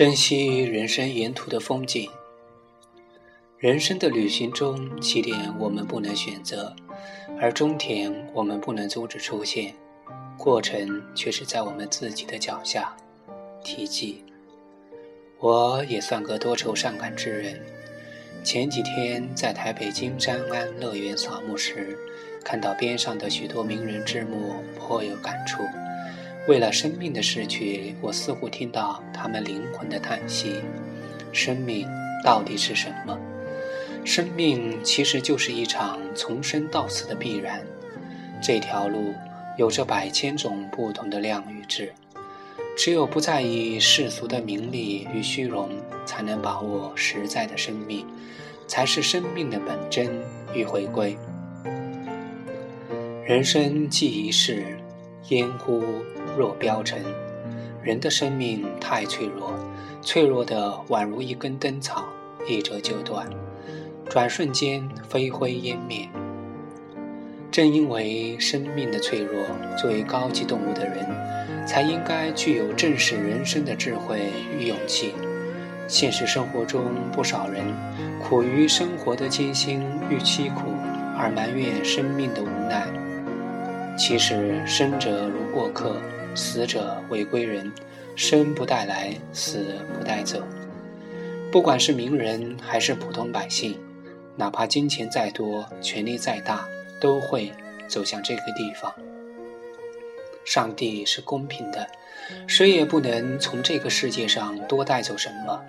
珍惜人生沿途的风景。人生的旅行中，起点我们不能选择，而终点我们不能阻止出现，过程却是在我们自己的脚下。题记：我也算个多愁善感之人。前几天在台北金山安乐园扫墓时，看到边上的许多名人之墓，颇有感触。为了生命的逝去，我似乎听到他们灵魂的叹息。生命到底是什么？生命其实就是一场从生到死的必然。这条路有着百千种不同的量与质。只有不在意世俗的名利与虚荣，才能把握实在的生命，才是生命的本真与回归。人生既一世，烟忽若飙尘。人的生命太脆弱，脆弱的宛如一根灯草，一折就断，转瞬间飞灰烟灭。正因为生命的脆弱，作为高级动物的人，才应该具有正视人生的智慧与勇气。现实生活中，不少人苦于生活的艰辛与凄苦，而埋怨生命的无奈。其实，生者如过客，死者为归人。生不带来，死不带走。不管是名人还是普通百姓，哪怕金钱再多，权力再大。都会走向这个地方。上帝是公平的，谁也不能从这个世界上多带走什么。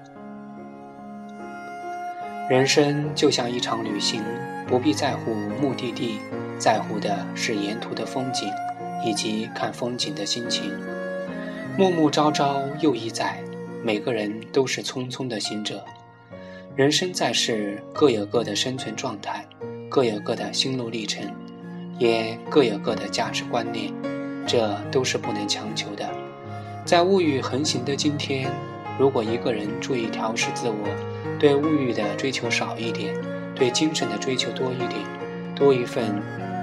人生就像一场旅行，不必在乎目的地，在乎的是沿途的风景，以及看风景的心情。暮暮朝朝又一载，每个人都是匆匆的行者。人生在世，各有各的生存状态。各有各的心路历程，也各有各的价值观念，这都是不能强求的。在物欲横行的今天，如果一个人注意调试自我，对物欲的追求少一点，对精神的追求多一点，多一份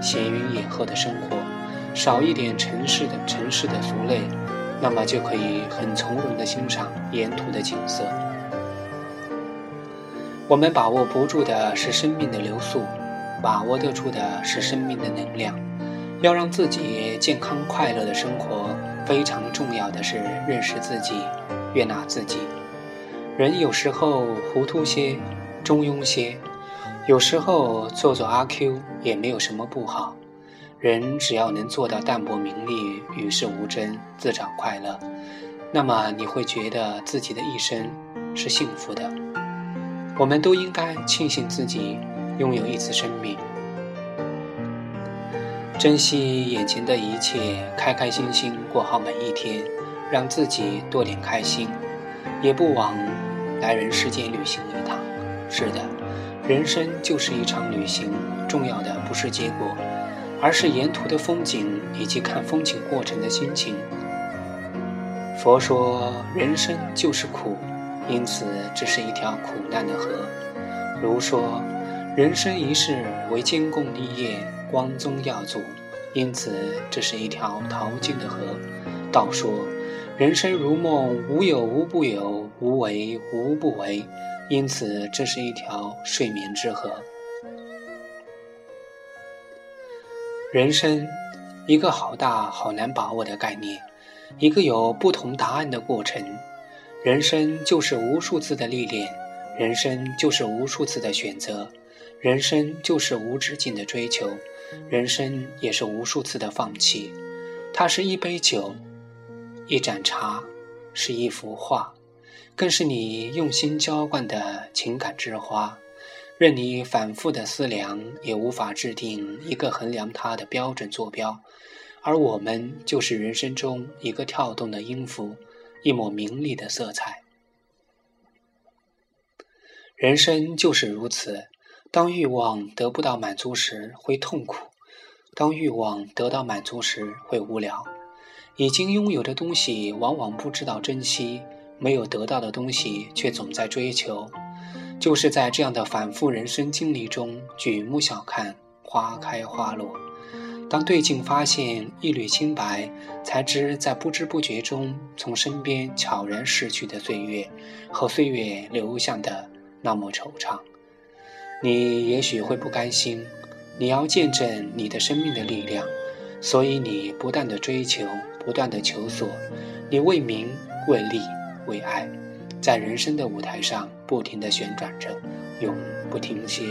闲云野鹤的生活，少一点城市的城市的俗累，那么就可以很从容地欣赏沿途的景色。我们把握不住的是生命的流速。把握得住的是生命的能量，要让自己健康快乐的生活，非常重要的是认识自己，悦纳自己。人有时候糊涂些，中庸些，有时候做做阿 Q 也没有什么不好。人只要能做到淡泊名利，与世无争，自找快乐，那么你会觉得自己的一生是幸福的。我们都应该庆幸自己。拥有一次生命，珍惜眼前的一切，开开心心过好每一天，让自己多点开心，也不枉来人世间旅行一趟。是的，人生就是一场旅行，重要的不是结果，而是沿途的风景以及看风景过程的心情。佛说人生就是苦，因此这是一条苦难的河。如说。人生一世为监共立业，光宗耀祖，因此这是一条淘尽的河。道说，人生如梦，无有无不有，无为无不为，因此这是一条睡眠之河。人生，一个好大好难把握的概念，一个有不同答案的过程。人生就是无数次的历练，人生就是无数次的选择。人生就是无止境的追求，人生也是无数次的放弃。它是一杯酒，一盏茶，是一幅画，更是你用心浇灌的情感之花。任你反复的思量，也无法制定一个衡量它的标准坐标。而我们就是人生中一个跳动的音符，一抹明丽的色彩。人生就是如此。当欲望得不到满足时，会痛苦；当欲望得到满足时，会无聊。已经拥有的东西，往往不知道珍惜；没有得到的东西，却总在追求。就是在这样的反复人生经历中，举目小看花开花落，当对镜发现一缕清白，才知在不知不觉中从身边悄然逝去的岁月和岁月留下的那么惆怅。你也许会不甘心，你要见证你的生命的力量，所以你不断的追求，不断的求索，你为名、为利、为爱，在人生的舞台上不停的旋转着，永不停歇。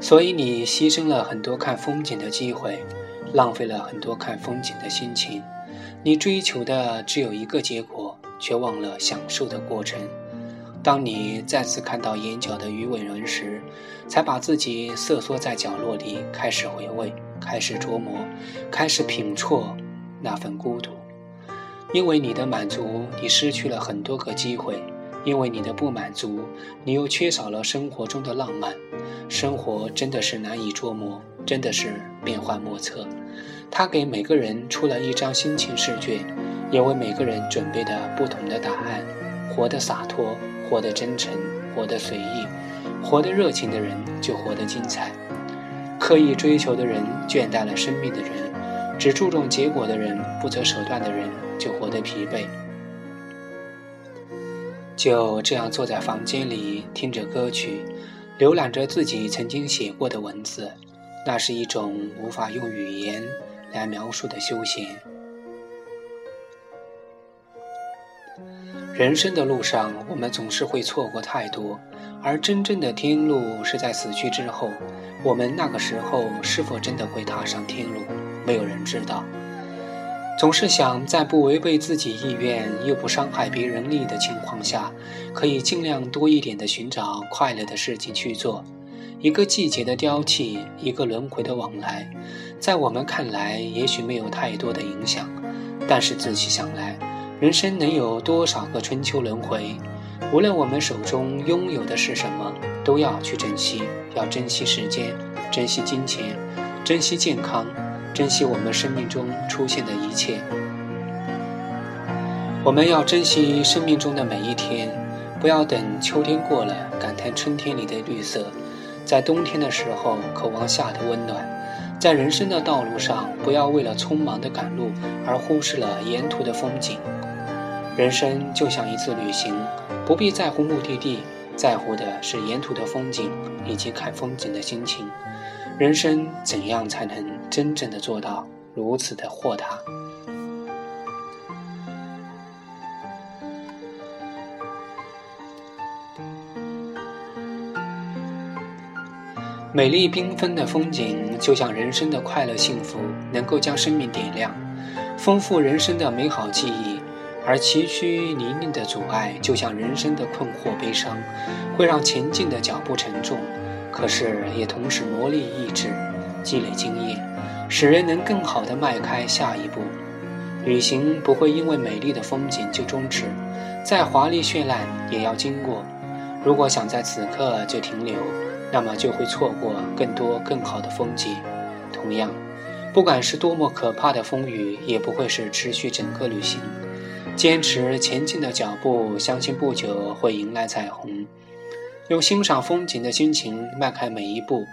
所以你牺牲了很多看风景的机会，浪费了很多看风景的心情。你追求的只有一个结果，却忘了享受的过程。当你再次看到眼角的鱼尾纹时，才把自己瑟缩在角落里，开始回味，开始琢磨，开始品啜那份孤独。因为你的满足，你失去了很多个机会。因为你的不满足，你又缺少了生活中的浪漫。生活真的是难以捉摸，真的是变幻莫测。他给每个人出了一张心情试卷，也为每个人准备的不同的答案。活得洒脱，活得真诚，活得随意，活得热情的人就活得精彩。刻意追求的人，倦怠了生命的人；只注重结果的人，不择手段的人，就活得疲惫。就这样坐在房间里，听着歌曲，浏览着自己曾经写过的文字，那是一种无法用语言来描述的休闲。人生的路上，我们总是会错过太多，而真正的天路是在死去之后。我们那个时候是否真的会踏上天路，没有人知道。总是想在不违背自己意愿又不伤害别人利益的情况下，可以尽量多一点的寻找快乐的事情去做。一个季节的凋弃，一个轮回的往来，在我们看来也许没有太多的影响，但是仔细想来，人生能有多少个春秋轮回？无论我们手中拥有的是什么，都要去珍惜，要珍惜时间，珍惜金钱，珍惜健康。珍惜我们生命中出现的一切，我们要珍惜生命中的每一天，不要等秋天过了感叹春天里的绿色，在冬天的时候渴望夏的温暖，在人生的道路上，不要为了匆忙的赶路而忽视了沿途的风景。人生就像一次旅行，不必在乎目的地，在乎的是沿途的风景以及看风景的心情。人生怎样才能真正的做到如此的豁达？美丽缤纷的风景，就像人生的快乐幸福，能够将生命点亮，丰富人生的美好记忆；而崎岖泥泞的阻碍，就像人生的困惑悲伤，会让前进的脚步沉重。可是也同时磨砺意志，积累经验，使人能更好地迈开下一步。旅行不会因为美丽的风景就终止，再华丽绚烂也要经过。如果想在此刻就停留，那么就会错过更多更好的风景。同样，不管是多么可怕的风雨，也不会是持续整个旅行。坚持前进的脚步，相信不久会迎来彩虹。用欣赏风景的心情迈开每一步，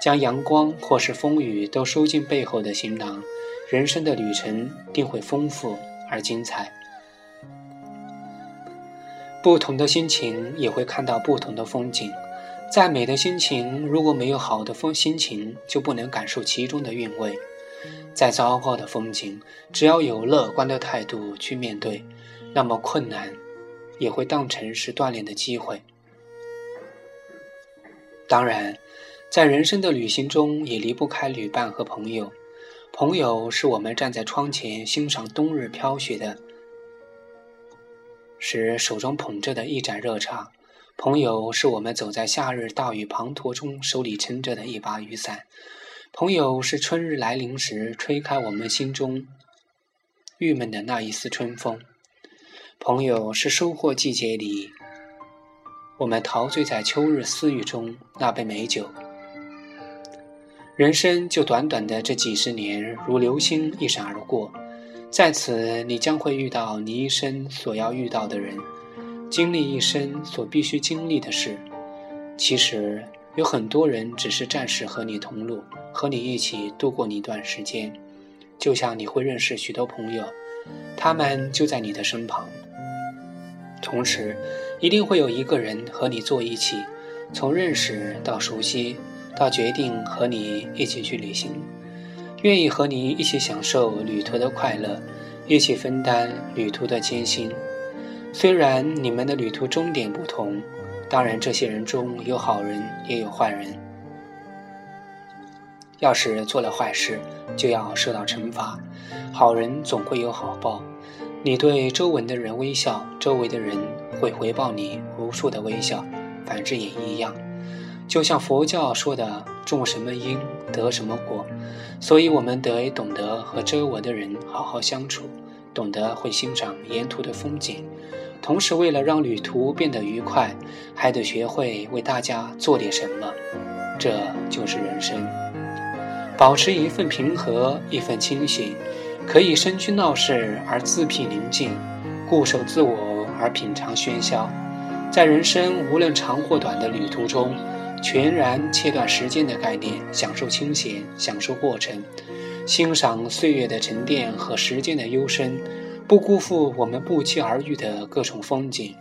将阳光或是风雨都收进背后的行囊，人生的旅程定会丰富而精彩。不同的心情也会看到不同的风景。再美的心情，如果没有好的风心情，就不能感受其中的韵味。再糟糕的风景，只要有乐观的态度去面对，那么困难也会当成是锻炼的机会。当然，在人生的旅行中，也离不开旅伴和朋友。朋友是我们站在窗前欣赏冬日飘雪的时手中捧着的一盏热茶；朋友是我们走在夏日大雨滂沱中手里撑着的一把雨伞；朋友是春日来临时吹开我们心中郁闷的那一丝春风；朋友是收获季节里。我们陶醉在秋日私语中那杯美酒。人生就短短的这几十年，如流星一闪而过，在此你将会遇到你一生所要遇到的人，经历一生所必须经历的事。其实，有很多人只是暂时和你同路，和你一起度过一段时间，就像你会认识许多朋友，他们就在你的身旁。同时，一定会有一个人和你坐一起，从认识到熟悉，到决定和你一起去旅行，愿意和你一起享受旅途的快乐，一起分担旅途的艰辛。虽然你们的旅途终点不同。当然，这些人中有好人，也有坏人。要是做了坏事，就要受到惩罚；好人总会有好报。你对周围的人微笑，周围的人会回报你无数的微笑。反之也一样。就像佛教说的：“种什么因，得什么果。”所以，我们得懂得和周围的人好好相处，懂得会欣赏沿途的风景。同时，为了让旅途变得愉快，还得学会为大家做点什么。这就是人生。保持一份平和，一份清醒，可以身居闹市而自辟宁静，固守自我而品尝喧嚣。在人生无论长或短的旅途中，全然切断时间的概念，享受清闲，享受过程，欣赏岁月的沉淀和时间的幽深。不辜负我们不期而遇的各种风景，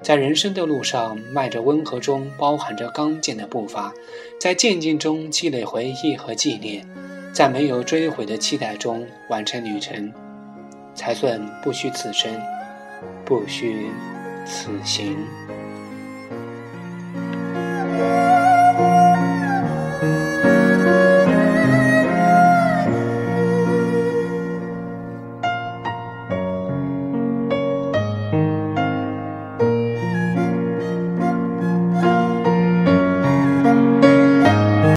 在人生的路上迈着温和中包含着刚健的步伐，在渐进中积累回忆和纪念，在没有追悔的期待中完成旅程才算不虚此生不虚此行。